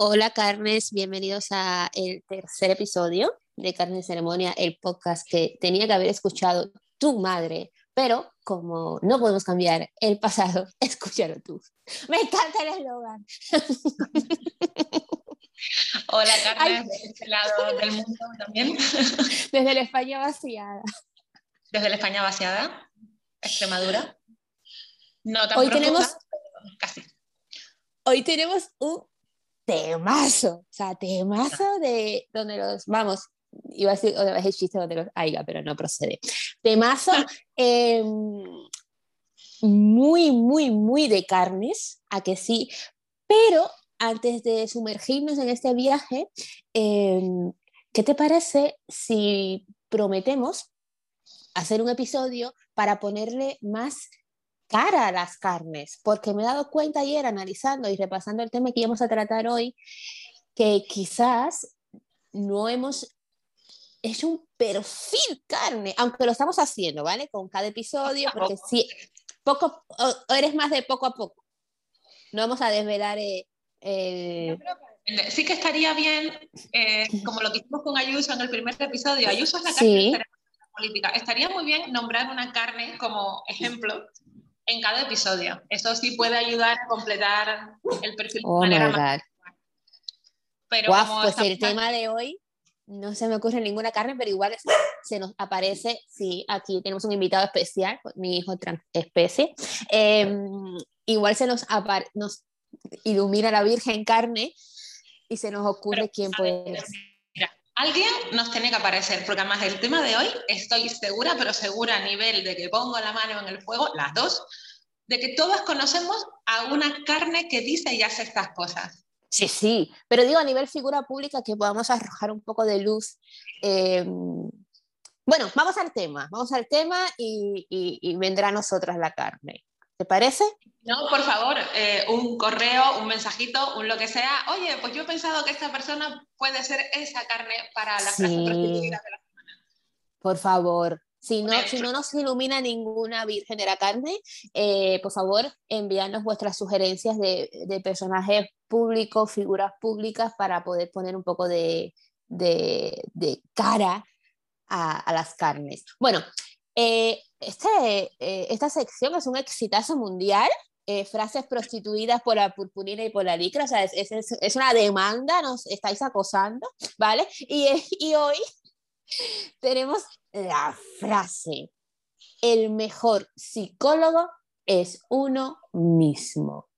Hola carnes, bienvenidos a el tercer episodio de Carne Ceremonia, el podcast que tenía que haber escuchado tu madre, pero como no podemos cambiar el pasado, escúchalo tú. Me encanta el eslogan. Hola Carmen, de este lado del mundo también. Desde la España vaciada. Desde la España vaciada, Extremadura. No tan Hoy tenemos casi. Hoy tenemos un temazo, o sea, temazo de donde los, vamos, iba a decir otra vez el chiste donde los haya, pero no procede. Temazo em, muy, muy, muy de carnes, a que sí, pero antes de sumergirnos en este viaje, em, ¿qué te parece si prometemos hacer un episodio para ponerle más cara a las carnes, porque me he dado cuenta ayer analizando y repasando el tema que íbamos a tratar hoy, que quizás no hemos hecho un perfil carne, aunque lo estamos haciendo, ¿vale? Con cada episodio, porque sí, poco, eres más de poco a poco. No vamos a desvelar eh, Sí que estaría bien, eh, como lo que hicimos con Ayuso en el primer episodio, Ayuso es la carne política. Estaría muy bien nombrar una carne como ejemplo en cada episodio. Eso sí puede ayudar a completar el perfil de oh manera más. Pero pues el tema de hoy no se me ocurre ninguna carne, pero igual se nos aparece, sí, aquí tenemos un invitado especial, mi hijo trans especie, em, igual se nos, nos ilumina la Virgen carne y se nos ocurre quién puede ser. Alguien nos tiene que aparecer, porque además el tema de hoy estoy segura, pero segura a nivel de que pongo la mano en el fuego, las dos, de que todas conocemos a una carne que dice y hace estas cosas. Sí, sí, pero digo a nivel figura pública que podamos arrojar un poco de luz. Eh, bueno, vamos al tema, vamos al tema y, y vendrá a nosotras la carne. ¿Te parece? No, por favor, eh, un correo, un mensajito, un lo que sea. Oye, pues yo he pensado que esta persona puede ser esa carne para la frase de la semana. Por favor, si no, si no nos ilumina ninguna virgen de la carne, eh, por favor, envíanos vuestras sugerencias de, de, personajes públicos, figuras públicas, para poder poner un poco de, de, de cara a, a, las carnes. Bueno, eh, este, eh, esta sección es un exitazo mundial. Eh, frases prostituidas por la purpurina y por la licra, o sea, es, es, es una demanda, nos estáis acosando, ¿vale? Y, y hoy tenemos la frase, el mejor psicólogo es uno mismo.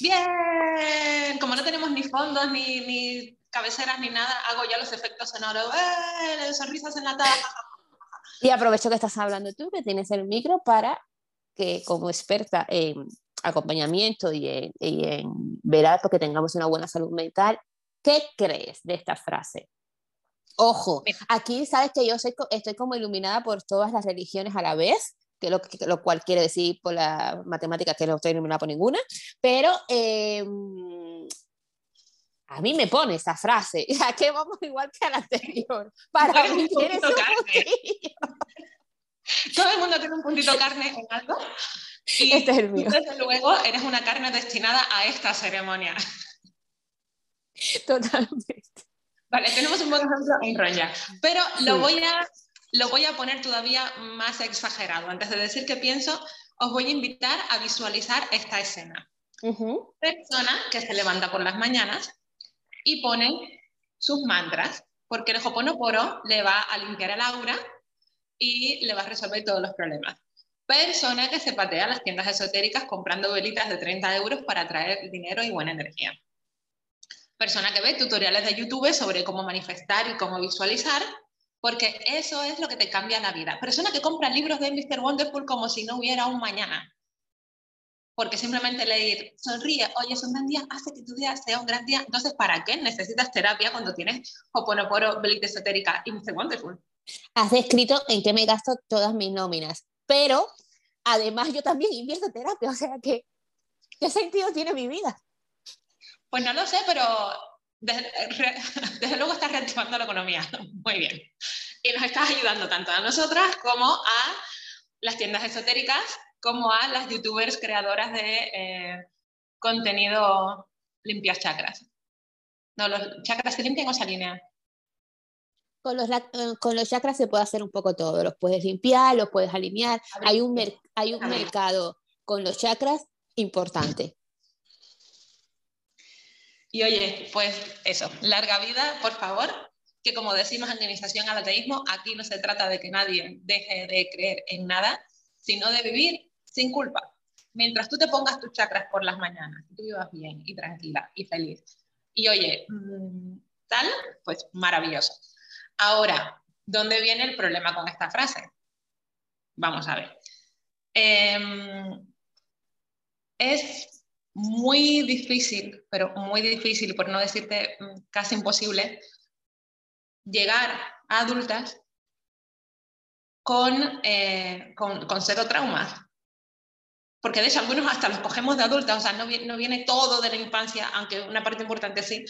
Bien, como no tenemos ni fondos, ni, ni cabeceras, ni nada, hago ya los efectos sonoros, ¡eh! sonrisas en la taza, y aprovecho que estás hablando tú, que tienes el micro, para que como experta en acompañamiento y en, y en velar porque tengamos una buena salud mental, ¿qué crees de esta frase? Ojo, aquí sabes que yo soy, estoy como iluminada por todas las religiones a la vez, que lo, lo cual quiere decir por la matemática que no estoy iluminada por ninguna, pero eh, a mí me pone esa frase, ¿a qué vamos igual que a la anterior? Para mí tienes un Todo el mundo tiene un puntito carne en algo. Y este es el mío. desde luego eres una carne destinada a esta ceremonia. Totalmente. Vale, tenemos un buen ejemplo en Ronya. Pero lo, voy a, lo voy a poner todavía más exagerado. Antes de decir qué pienso, os voy a invitar a visualizar esta escena. Persona que se levanta por las mañanas y pone sus mantras, porque el Hoponopono le va a limpiar el aura y le va a resolver todos los problemas. Persona que se patea las tiendas esotéricas comprando velitas de 30 euros para traer dinero y buena energía. Persona que ve tutoriales de YouTube sobre cómo manifestar y cómo visualizar, porque eso es lo que te cambia la vida. Persona que compra libros de Mr. Wonderful como si no hubiera un mañana porque simplemente leer, sonríe, hoy es un gran día, hace que tu día sea un gran día. Entonces, ¿para qué necesitas terapia cuando tienes Hoponopono, Belita Esotérica y Mr. Wonderful? Has escrito en qué me gasto todas mis nóminas, pero además yo también invierto terapia, o sea que, ¿qué sentido tiene mi vida? Pues no lo sé, pero desde, desde luego estás reactivando la economía. Muy bien. Y nos estás ayudando tanto a nosotras como a las tiendas esotéricas como a las youtubers creadoras de eh, contenido limpias chakras. No, los chakras se limpian o se alinean. Con los, eh, con los chakras se puede hacer un poco todo, los puedes limpiar, los puedes alinear. Hay un, hay un mercado con los chakras importante. Y oye, pues eso, larga vida, por favor, que como decimos en Iniciación al Ateísmo, aquí no se trata de que nadie deje de creer en nada, sino de vivir sin culpa. Mientras tú te pongas tus chakras por las mañanas, tú vivas bien y tranquila y feliz. Y oye, mm, tal, pues maravilloso. Ahora, ¿dónde viene el problema con esta frase? Vamos a ver. Em, es muy difícil, pero muy difícil, por no decirte mm, casi imposible, llegar a adultas con, eh, con, con cero traumas. Porque de hecho algunos hasta los cogemos de adultas, o sea, no, no viene todo de la infancia, aunque una parte importante sí.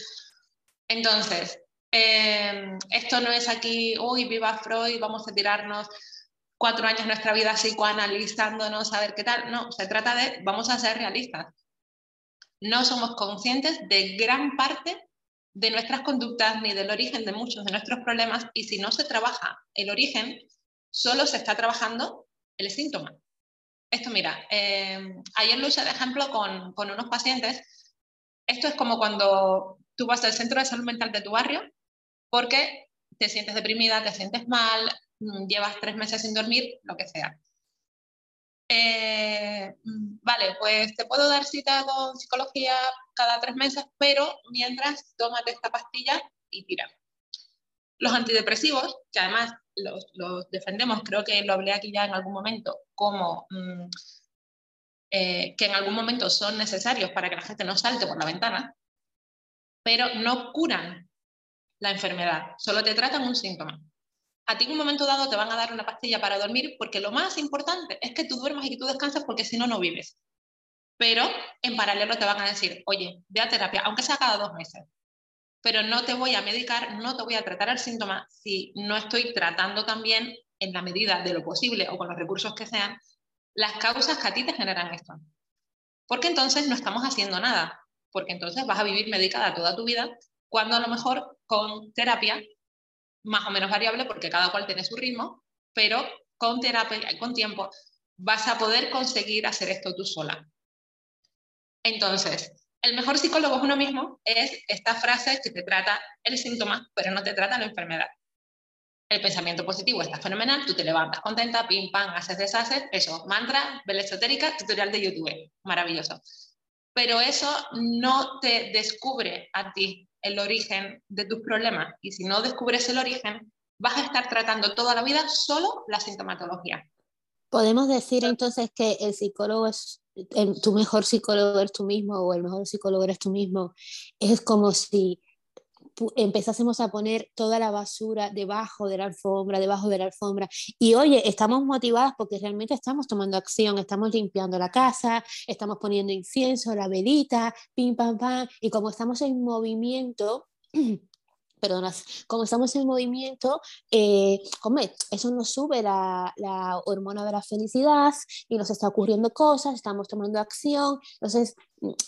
Entonces, eh, esto no es aquí, uy, viva Freud, vamos a tirarnos cuatro años de nuestra vida psicoanalizándonos a ver qué tal. No, se trata de, vamos a ser realistas. No somos conscientes de gran parte de nuestras conductas ni del origen de muchos de nuestros problemas y si no se trabaja el origen, solo se está trabajando el síntoma. Esto, mira, eh, ayer lo usé de ejemplo con, con unos pacientes. Esto es como cuando tú vas al centro de salud mental de tu barrio porque te sientes deprimida, te sientes mal, Mm, llevas tres meses sin dormir, lo que sea. Eh, mm, vale, pues te puedo dar cita con psicología cada tres meses, pero mientras tómate esta pastilla y tira. Los antidepresivos, que además los, defendemos, creo que lo hablé aquí ya en algún momento, como mm, eh, que en algún momento son necesarios para que la gente no salte por la ventana, pero no curan la enfermedad, solo te tratan un síntoma a ti en un momento dado te van a dar una pastilla para dormir porque lo más importante es que tú duermas y que tú descanses porque si no, no vives. Pero en paralelo te van a decir, oye, ve a terapia, aunque sea cada dos meses, pero no te voy a medicar, no te voy a tratar el síntoma si no estoy tratando también en la medida de lo posible o con los recursos que sean las causas que a ti te generan esto. Porque entonces no estamos haciendo nada, porque entonces vas a vivir medicada toda tu vida cuando a lo mejor con terapia más o menos variable porque cada cual tiene su ritmo, pero con terapia y con tiempo vas a poder conseguir hacer esto tú sola. Entonces, el mejor psicólogo es uno mismo, es esta frase que te trata el síntoma, pero no te trata la enfermedad. El pensamiento positivo está fenomenal, tú te levantas contenta, pim, pam, haces, deshaces, eso, mantra, vela esotérica, tutorial de YouTube, maravilloso. Pero eso no te descubre a ti el origen de tus problemas y si no descubres el origen, vas a estar tratando toda la vida solo la sintomatología. Podemos decir entonces que el psicólogo es, tu mejor psicólogo eres tú mismo o el mejor psicólogo eres tú mismo. Es como si empezásemos a poner toda la basura debajo de la alfombra, debajo de la alfombra. Y oye, estamos motivadas porque realmente estamos tomando acción, estamos limpiando la casa, estamos poniendo incienso, la velita, pim, pam, pam, y como estamos en movimiento, perdona, como estamos en movimiento, eh, eso nos sube la, la, hormona de la felicidad y nos está ocurriendo cosas, estamos tomando acción, entonces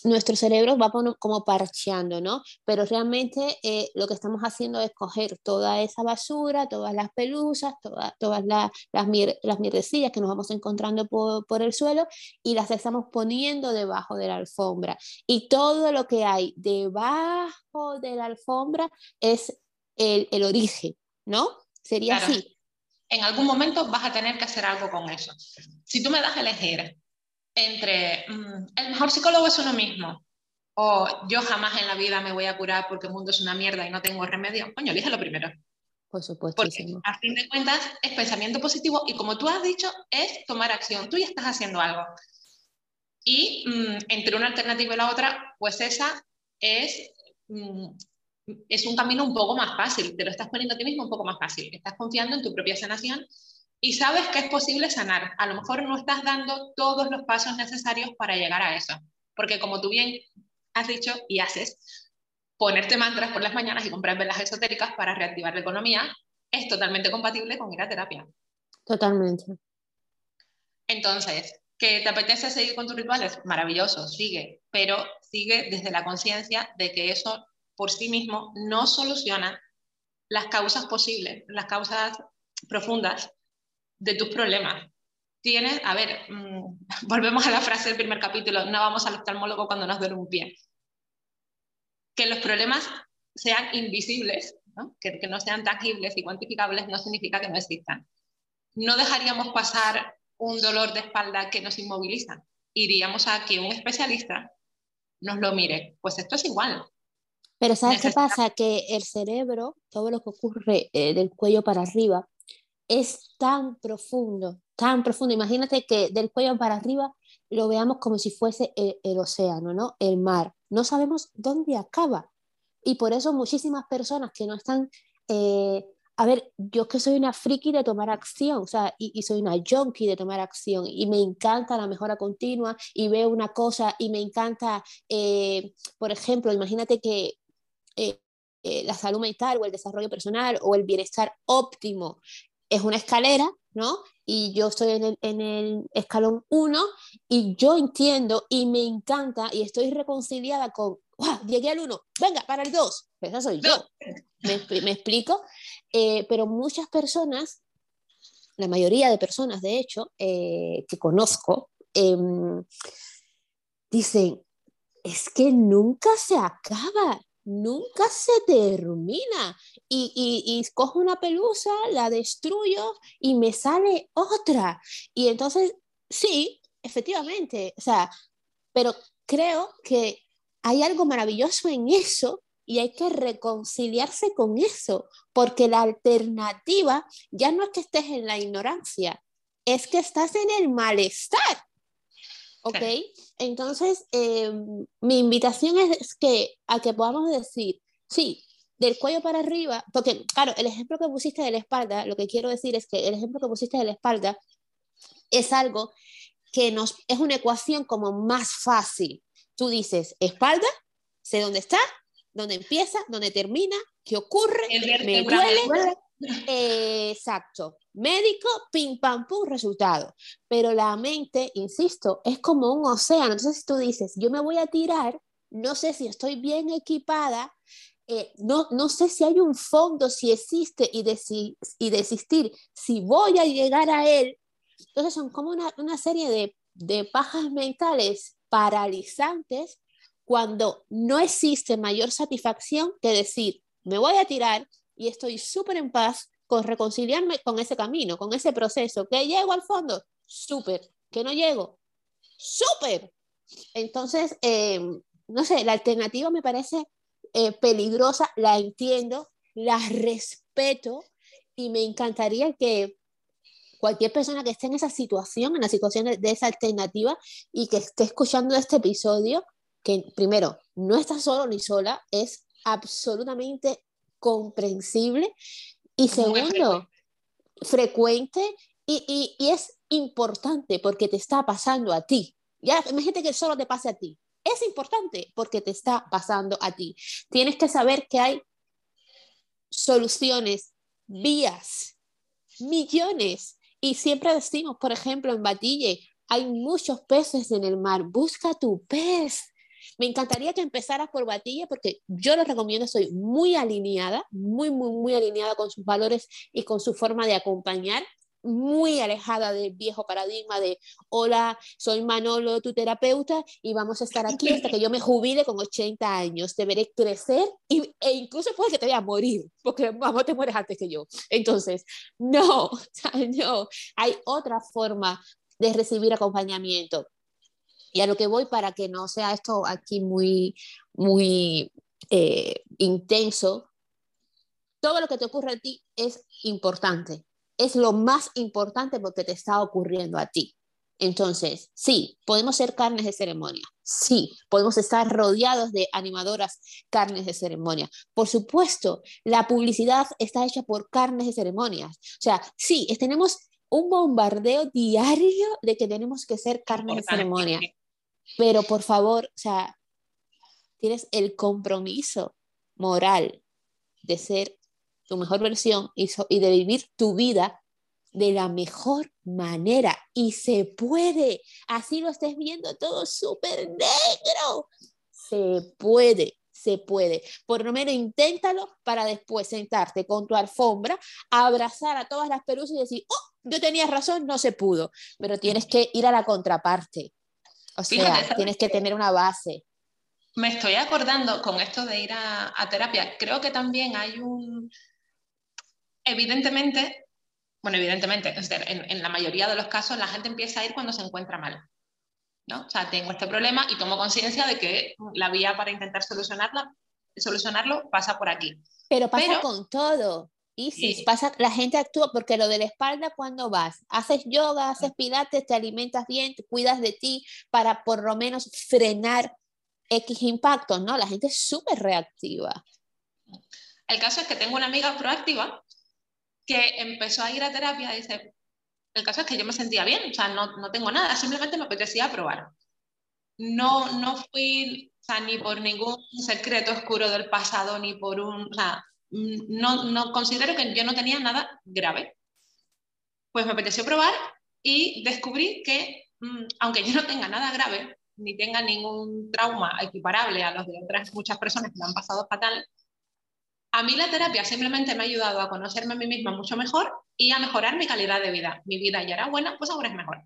nuestro cerebro va como parcheando, ¿no? Pero realmente eh, lo que estamos haciendo es coger toda esa basura, todas las pelusas, todas las, las mierdecillas que nos vamos encontrando por, por, el suelo y las estamos poniendo debajo de la alfombra. Y todo lo que hay debajo de la alfombra es el, el origen, ¿no? Sería así. En algún momento vas a tener que hacer algo con eso. Si tú me das a elegir entre mm, el mejor psicólogo es uno mismo o yo jamás en la vida me voy a curar porque el mundo es una mierda y no tengo remedio, coño, lo primero. Por supuesto. Porque a fin de cuentas es pensamiento positivo y como tú has dicho, es tomar acción. Tú ya estás haciendo algo. Y mm, entre una alternativa y la otra, pues esa es, mm, es un camino un poco más fácil. Te lo estás poniendo a ti mismo un poco más fácil. Estás confiando en tu propia sanación y sabes que es posible sanar. A lo mejor no estás dando todos los pasos necesarios para llegar a eso, porque como tú bien has dicho y haces, ponerte mantras por las mañanas y comprar velas esotéricas para reactivar la economía es totalmente compatible con ir a terapia. Totalmente. Entonces, ¿que te apetece seguir con tus rituales? Maravilloso, sigue, pero sigue desde la conciencia de que eso por sí mismo no soluciona las causas posibles, las causas profundas de tus problemas. Tienes, a ver, mm, volvemos a la frase del primer capítulo, no vamos al oftalmólogo cuando nos duele un pie. Que los problemas sean invisibles, Que, que no sean tangibles y cuantificables, no significa que no existan. No dejaríamos pasar un dolor de espalda que nos inmoviliza. Iríamos a que un especialista nos lo mire. Pues esto es igual. Pero ¿sabes qué pasa? Que el cerebro, todo lo que ocurre eh, del cuello para arriba, es tan profundo, tan profundo. Imagínate que del cuello para arriba lo veamos como si fuese el, océano, ¿no? El mar. No sabemos dónde acaba. Y por eso muchísimas personas que no están... Eh, a ver, yo que soy una friki de tomar acción, o sea, y, soy una junkie de tomar acción, y me encanta la mejora continua, y veo una cosa, y me encanta, eh, por ejemplo, imagínate que eh, eh, la salud mental o el desarrollo personal o el bienestar óptimo es una escalera, ¿no? Y yo estoy en el, en el escalón 1 y yo entiendo y me encanta y estoy reconciliada con, ¡Wow! llegué al 1, venga, para el 2, pues esa soy yo. ¿Me, me explico? Eh, pero muchas personas, la mayoría de personas, de hecho, que conozco, em, dicen, es que nunca se acaba, nunca se termina. Y, y, y, cojo una pelusa, la destruyo y me sale otra. Y entonces, sí, efectivamente, o sea, pero creo que hay algo maravilloso en eso y hay que reconciliarse con eso, porque la alternativa ya no es que estés en la ignorancia, es que estás en el malestar. ¿Ok? Entonces, em, mi invitación es que a que podamos decir, sí, del cuello para arriba, porque claro, el ejemplo que pusiste de la espalda, lo que quiero decir es que el ejemplo que pusiste de la espalda es algo que nos es una ecuación como más fácil. Tú dices, espalda, sé dónde está, dónde empieza, dónde termina, qué ocurre, me duele, exacto. Médico, pim, pam, pum, resultado. Pero la mente, insisto, es como un océano. Entonces tú dices, yo me voy a tirar, no sé si estoy bien equipada, eh, no, no sé si hay un fondo, si existe y, y desistir, si voy a llegar a él. Entonces son como una, una serie de, de pajas mentales paralizantes cuando no existe mayor satisfacción que decir, me voy a tirar, y estoy súper en paz con reconciliarme con ese camino, con ese proceso. ¿Que llego al fondo? Súper. ¿Que no llego? Súper. Entonces, em, no sé, la alternativa me parece eh, peligrosa, la entiendo, la respeto y me encantaría que cualquier persona que esté en esa situación, en la situación de, de esa alternativa y que esté escuchando este episodio, que primero, no está solo ni sola, es absolutamente comprensible y segundo, frecuente, y, y, es importante porque te está pasando a ti. Ya, imagínate que solo te pase a ti. Es importante porque te está pasando a ti. Tienes que saber que hay soluciones, vías, millones. Y siempre decimos, por ejemplo, en Batille, hay muchos peces en el mar. Busca tu pez. Me encantaría que empezaras por Batilla porque yo lo recomiendo, soy muy alineada, muy, muy, muy alineada con sus valores y con su forma de acompañar muy alejada del viejo paradigma de hola, soy Manolo, tu terapeuta, y vamos a estar aquí hasta que yo me jubile con 80 años. Deberé crecer y, e incluso puede que te vaya a morir, porque vamos, te mueres antes que yo. Entonces, no, no, hay otra forma de recibir acompañamiento. Y a lo que voy para que no sea esto aquí muy, muy eh, intenso, todo lo que te ocurre a ti es importante. Es lo más importante porque te está ocurriendo a ti. Entonces, sí, podemos ser carnes de ceremonia. Sí, podemos estar rodeados de animadoras carnes de ceremonia. Por supuesto, la publicidad está hecha por carnes de ceremonias. O sea, sí, tenemos un bombardeo diario de que tenemos que ser carnes de ceremonia. Pero por favor, o sea, tienes el compromiso moral de ser tu mejor versión y, y de vivir tu vida de la mejor manera. Y se puede, así lo estés viendo todo súper negro. Se puede, se puede. Por lo menos inténtalo para después sentarte con tu alfombra, abrazar a todas las pelusas y decir, oh, yo tenía razón, no se pudo. Pero tienes que ir a la contraparte. O sea, tienes que tener una base. Me estoy acordando con esto de ir a, terapia. Creo que también hay un. Evidentemente, bueno, evidentemente, en, la mayoría de los casos la gente empieza a ir cuando se encuentra mal. ¿no? O sea, tengo este problema y tomo conciencia de que la vía para intentar solucionarla, solucionarlo pasa por aquí. Pero pasa con todo. Y si pasa, la gente actúa porque lo de la espalda, cuando vas? Haces yoga, haces pilates, te alimentas bien, te cuidas de ti para por lo menos frenar X impacto, ¿no? La gente es súper reactiva. El caso es que tengo una amiga proactiva que empezó a ir a terapia y dice, el caso es que yo me sentía bien, o sea, no, no tengo nada, simplemente me apetecía probar. No, no fui, o sea, ni por ningún secreto oscuro del pasado, ni por un, o sea, no, no considero que yo no tenía nada grave. Pues me apeteció probar y descubrí que, mm, aunque yo no tenga nada grave, ni tenga ningún trauma equiparable a los de otras muchas personas que me han pasado fatal, a mí la terapia simplemente me ha ayudado a conocerme a mí misma mucho mejor y a mejorar mi calidad de vida. Mi vida ya era buena, pues ahora es mejor.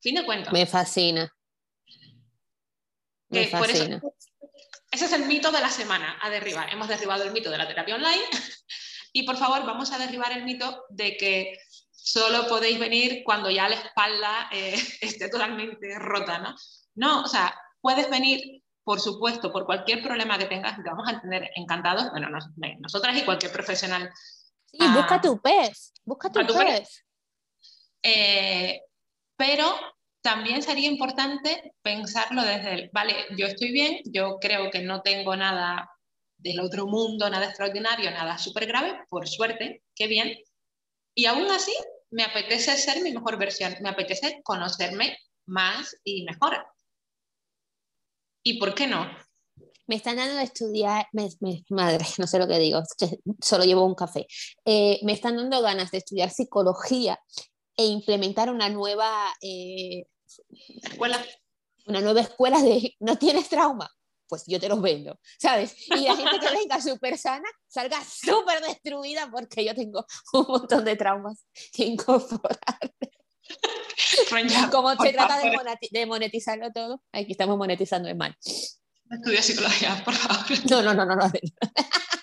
Fin de cuentas. Me fascina. Me fascina. Ese es el mito de la semana a derribar. Hemos derribado el mito de la terapia online y por favor vamos a derribar el mito de que solo podéis venir cuando ya la espalda eh, esté totalmente rota, ¿no? No, o sea, puedes venir, por supuesto, por cualquier problema que tengas, te vamos a tener encantados, bueno, nosotras y cualquier profesional. Sí, busca tu pez, busca tu, pez. Eh, pero también sería importante pensarlo desde el, vale, yo estoy bien, yo creo que no tengo nada del otro mundo, nada extraordinario, nada súper grave, por suerte, qué bien. Y aún así, me apetece ser mi mejor versión, me apetece conocerme más y mejor. ¿Y por qué no? Me están dando de estudiar, madre, no sé lo que digo, solo llevo un café. Eh, me están dando ganas de estudiar psicología e implementar una nueva eh, escuela. Una nueva escuela de no tienes trauma, pues yo te los vendo, ¿sabes? Y la gente que venga súper sana salga súper destruida porque yo tengo un montón de traumas que incorporar. Como se trata de, monetizarlo todo, aquí estamos monetizando en mal. Estudia psicología, por favor. No, no, no, no. No,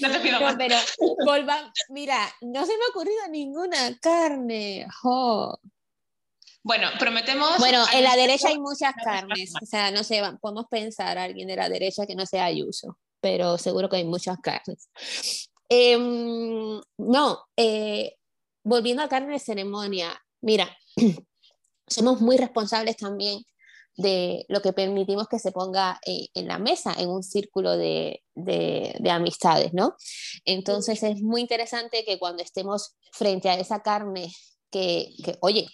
no te pido más. Pero, mira, no se me ha ocurrido ninguna carne. Bueno, prometemos. Bueno, en la derecha hay muchas carnes. O sea, no sé, podemos pensar a alguien de la derecha que no sea Ayuso, pero seguro que hay muchas carnes. Em, no, eh, volviendo a carne de ceremonia, Mira, somos muy responsables también de lo que permitimos que se ponga eh, en la mesa, en un círculo de, amistades, ¿no? Entonces es muy interesante que cuando estemos frente a esa carne que, oye,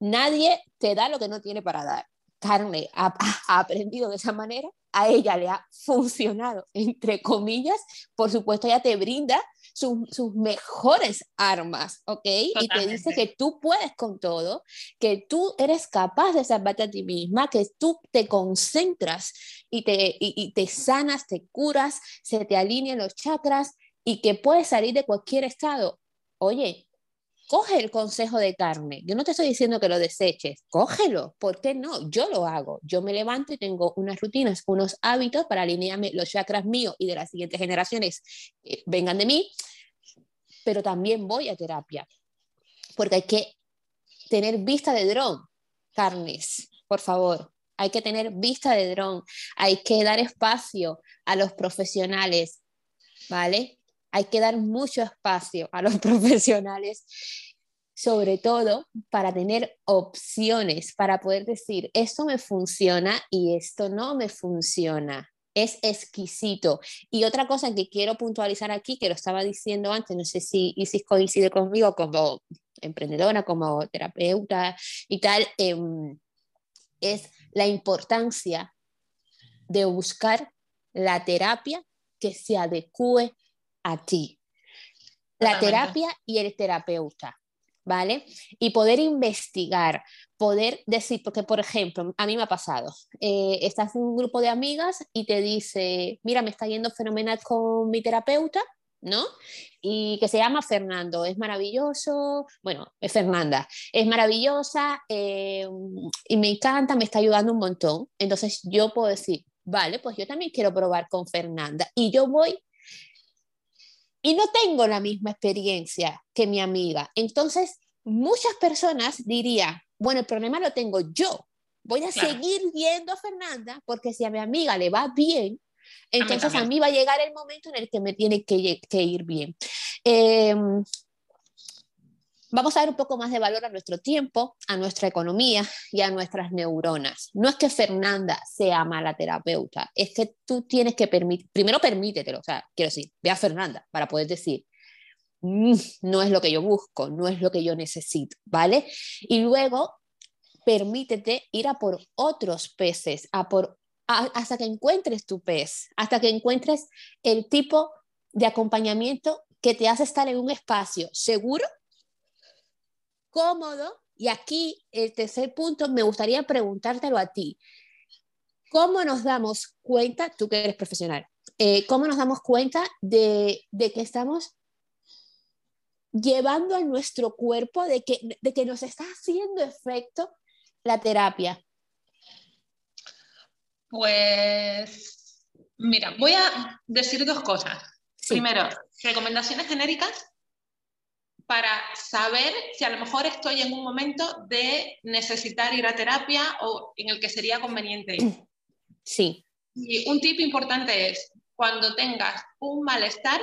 nadie te da lo que no tiene para dar. Carne ha aprendido de esa manera a ella le ha funcionado, entre comillas, por supuesto ella te brinda sus mejores armas, ¿ok? Y te dice que tú puedes con todo, que tú eres capaz de salvarte a ti misma, que tú te concentras y te, y te sanas, te curas, se te alinean los chakras y que puedes salir de cualquier estado. Oye, coge el consejo de carne. Yo no te estoy diciendo que lo deseches, cógelo. ¿Por qué no? Yo lo hago. Yo me levanto y tengo unas rutinas, unos hábitos para alinearme los chakras míos y de las siguientes generaciones que vengan de mí, pero también voy a terapia, porque hay que tener vista de dron, carnes, por favor. Hay que tener vista de dron, hay que dar espacio a los profesionales, ¿vale? Hay que dar mucho espacio a los profesionales, sobre todo para tener opciones, para poder decir, esto me funciona y esto no me funciona. Es exquisito. Y otra cosa que quiero puntualizar aquí, que lo estaba diciendo antes, no sé si Isis coincide conmigo como emprendedora, como terapeuta y tal, em, es la importancia de buscar la terapia que se adecue a ti. La terapia y el terapeuta, ¿vale? Y poder investigar, poder decir, porque por ejemplo, a mí me ha pasado, eh, estás en un grupo de amigas y te dice, mira, me está yendo fenomenal con mi terapeuta, ¿no? Y que se llama Fernando, es maravilloso, bueno, es Fernanda, es maravillosa eh, y me encanta, me está ayudando un montón. Entonces yo puedo decir, vale, pues yo también quiero probar con Fernanda y yo voy y no tengo la misma experiencia que mi amiga. Entonces, muchas personas dirían, bueno, el problema lo tengo yo. Voy a seguir viendo a Fernanda porque si a mi amiga le va bien, entonces a mí, va a llegar el momento en el que me tiene que, que ir bien. Em, vamos a dar un poco más de valor a nuestro tiempo, a nuestra economía y a nuestras neuronas. No es que Fernanda sea mala terapeuta, es que tú tienes que permitir, primero permítetelo, o sea, quiero decir, ve a Fernanda para poder decir, mm, no es lo que yo busco, no es lo que yo necesito, ¿vale? Y luego permítete ir a por otros peces, a por hasta que encuentres tu pez, hasta que encuentres el tipo de acompañamiento que te hace estar en un espacio seguro, cómodo. Y aquí, el tercer punto, me gustaría preguntártelo a ti. ¿Cómo nos damos cuenta, tú que eres profesional, eh, cómo nos damos cuenta de, de, que estamos llevando a nuestro cuerpo, de que, de que nos está haciendo efecto la terapia? Pues, mira, voy a decir dos cosas. Primero, recomendaciones genéricas para saber si a lo mejor estoy en un momento de necesitar ir a terapia o en el que sería conveniente ir. Sí. Y un tip importante es, cuando tengas un malestar,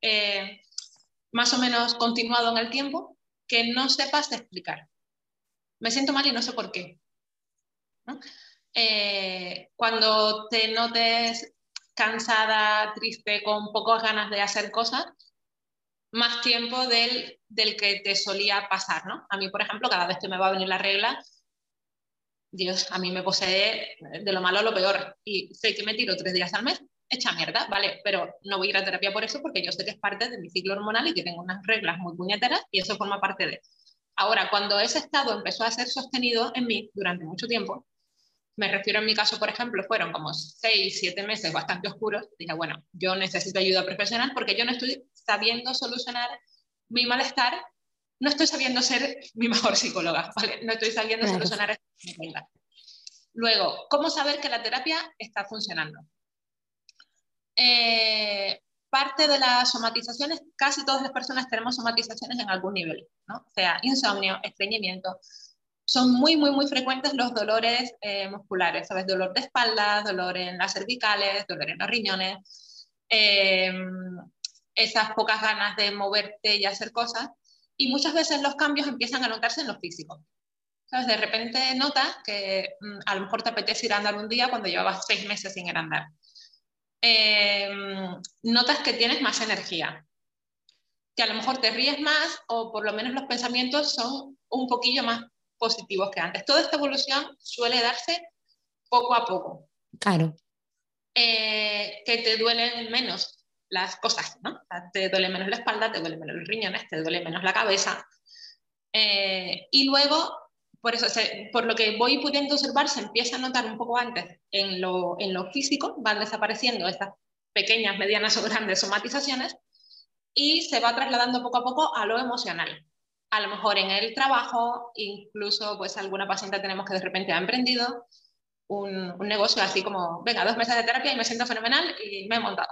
eh, más o menos continuado en el tiempo, que no sepas explicar. Me siento mal y no sé por qué. Eh, cuando te notes cansada, triste, con pocas ganas de hacer cosas, más tiempo del, del que te solía pasar, ¿no? A mí, por ejemplo, cada vez que me va a venir la regla, Dios, a mí me posee de lo malo a lo peor y sé que me tiro tres días al mes, hecha mierda, ¿vale? Pero no voy a ir a terapia por eso porque yo sé que es parte de mi ciclo hormonal y que tengo unas reglas muy puñeteras y eso forma parte de... Ahora, cuando ese estado empezó a ser sostenido en mí durante mucho tiempo, me refiero en mi caso, por ejemplo, fueron como seis, siete meses bastante oscuros. Dije, bueno, yo necesito ayuda profesional porque yo no estoy sabiendo solucionar mi malestar, no estoy sabiendo ser mi mejor psicóloga, ¿vale? No estoy sabiendo solucionar esto. Luego, ¿cómo saber que la terapia está funcionando? Eh, parte de las somatizaciones, casi todas las personas tenemos somatizaciones en algún nivel, ¿no? O sea, insomnio, estreñimiento, son muy, muy, muy frecuentes los dolores eh, musculares, ¿sabes? Dolor de espalda, dolor en las cervicales, dolor en los riñones, em, esas pocas ganas de moverte y hacer cosas. Y muchas veces los cambios empiezan a notarse en lo físico. ¿Sabes? De repente notas que mm, a lo mejor te apetece ir a andar un día cuando llevabas seis meses sin ir a andar. Em, notas que tienes más energía, que a lo mejor te ríes más o por lo menos los pensamientos son un poquillo más positivos que antes. Toda esta evolución suele darse poco a poco. Claro. Eh, que te duelen menos las cosas, ¿no? te duele menos la espalda, te duele menos los riñones, te duele menos la cabeza. Eh, y luego, por eso, por lo que voy pudiendo observar, se empieza a notar un poco antes en lo, en lo físico, van desapareciendo estas pequeñas, medianas o grandes somatizaciones y se va trasladando poco a poco a lo emocional a lo mejor en el trabajo, incluso pues alguna paciente tenemos que de repente ha emprendido un, negocio así como, venga, dos meses de terapia y me siento fenomenal y me he montado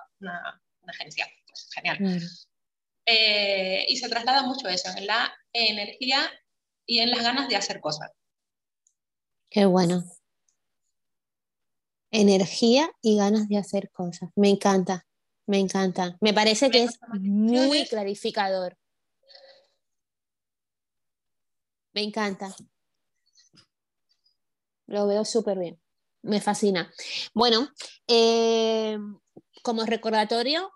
agencia. Pues genial. Eh, y se traslada mucho eso, en la energía y en las ganas de hacer cosas. Qué bueno. Energía y ganas de hacer cosas. Me encanta, me encanta. Me parece que es muy clarificador. Me encanta. Lo veo súper bien. Me fascina. Bueno, eh, como recordatorio,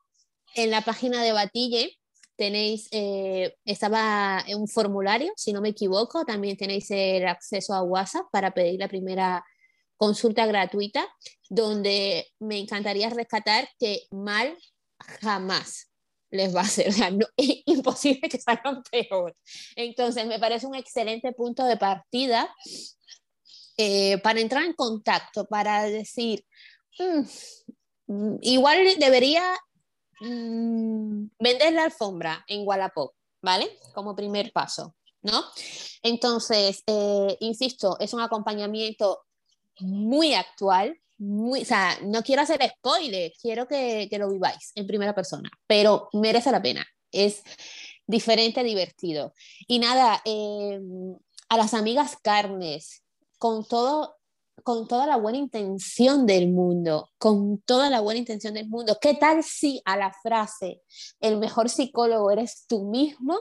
en la página de Batille tenéis, eh, estaba un formulario, si no me equivoco, también tenéis el acceso a WhatsApp para pedir la primera consulta gratuita, donde me encantaría rescatar que mal jamás, les va a hacer, o es imposible que salgan peor. Entonces, me parece un excelente punto de partida eh, para entrar en contacto, para decir, mm, igual debería mm, vender la alfombra en Wallapop, ¿vale? Como primer paso, ¿no? Entonces, eh, insisto, es un acompañamiento muy actual, muy, o sea, no quiero hacer spoiler, quiero que, que, lo viváis en primera persona, pero merece la pena. Es diferente, divertido. Y nada, eh, a las amigas carnes, con todo con toda la buena intención del mundo, con toda la buena intención del mundo. ¿Qué tal si a la frase el mejor psicólogo eres tú mismo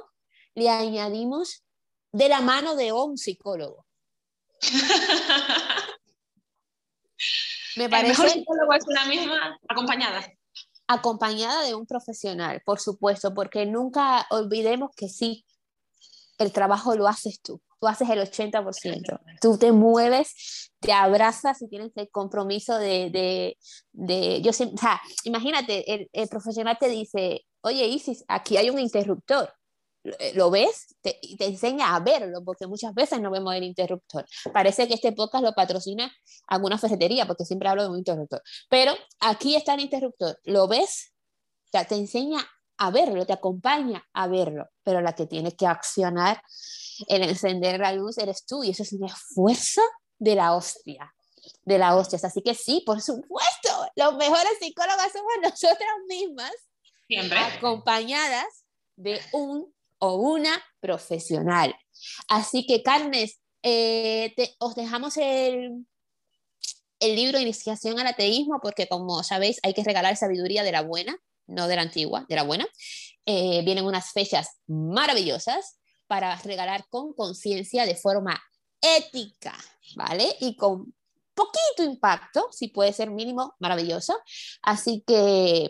le añadimos de la mano de un psicólogo? Me parece. El mejor psicólogo es una misma acompañada. Acompañada de un profesional, por supuesto, porque nunca olvidemos que sí, el trabajo lo haces tú. Tú haces el 80%. Tú te mueves, te abrazas y tienes el compromiso de. de, de yo o sea, imagínate, el, el profesional te dice: Oye, Isis, aquí hay un interruptor eh, lo ves y te enseña a verlo, porque muchas veces no vemos el interruptor. Parece que este podcast lo patrocina alguna ferretería, porque siempre hablo de un interruptor. Pero aquí está el interruptor, lo ves, ya te enseña a verlo, te acompaña a verlo, pero la que tiene que accionar en encender la luz eres tú, y eso es un esfuerzo de la hostia de la hostia. Así que sí, por supuesto, los mejores psicólogas somos nosotras mismas, Siempre. acompañadas de un o una profesional. Así que, Carnes, eh, os dejamos el, el libro Iniciación al Ateísmo, porque como sabéis, hay que regalar sabiduría de la buena, no de la antigua, de la buena. Eh, vienen unas fechas maravillosas para regalar con conciencia de forma ética, ¿vale? Y con poquito impacto, si puede ser mínimo, maravilloso. Así que,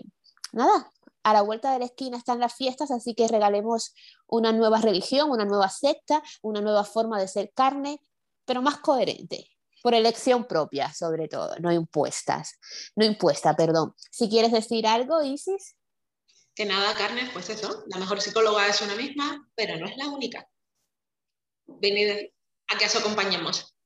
nada, a la vuelta de la esquina están las fiestas, así que regalemos una nueva religión, una nueva secta, una nueva forma de ser carne, pero más coherente, por elección propia, sobre todo, no impuestas, no impuesta, perdón. Si quieres decir algo, Isis. Que nada, carne, pues eso, la mejor psicóloga es una misma, pero no es la única. Venid a que os acompañemos.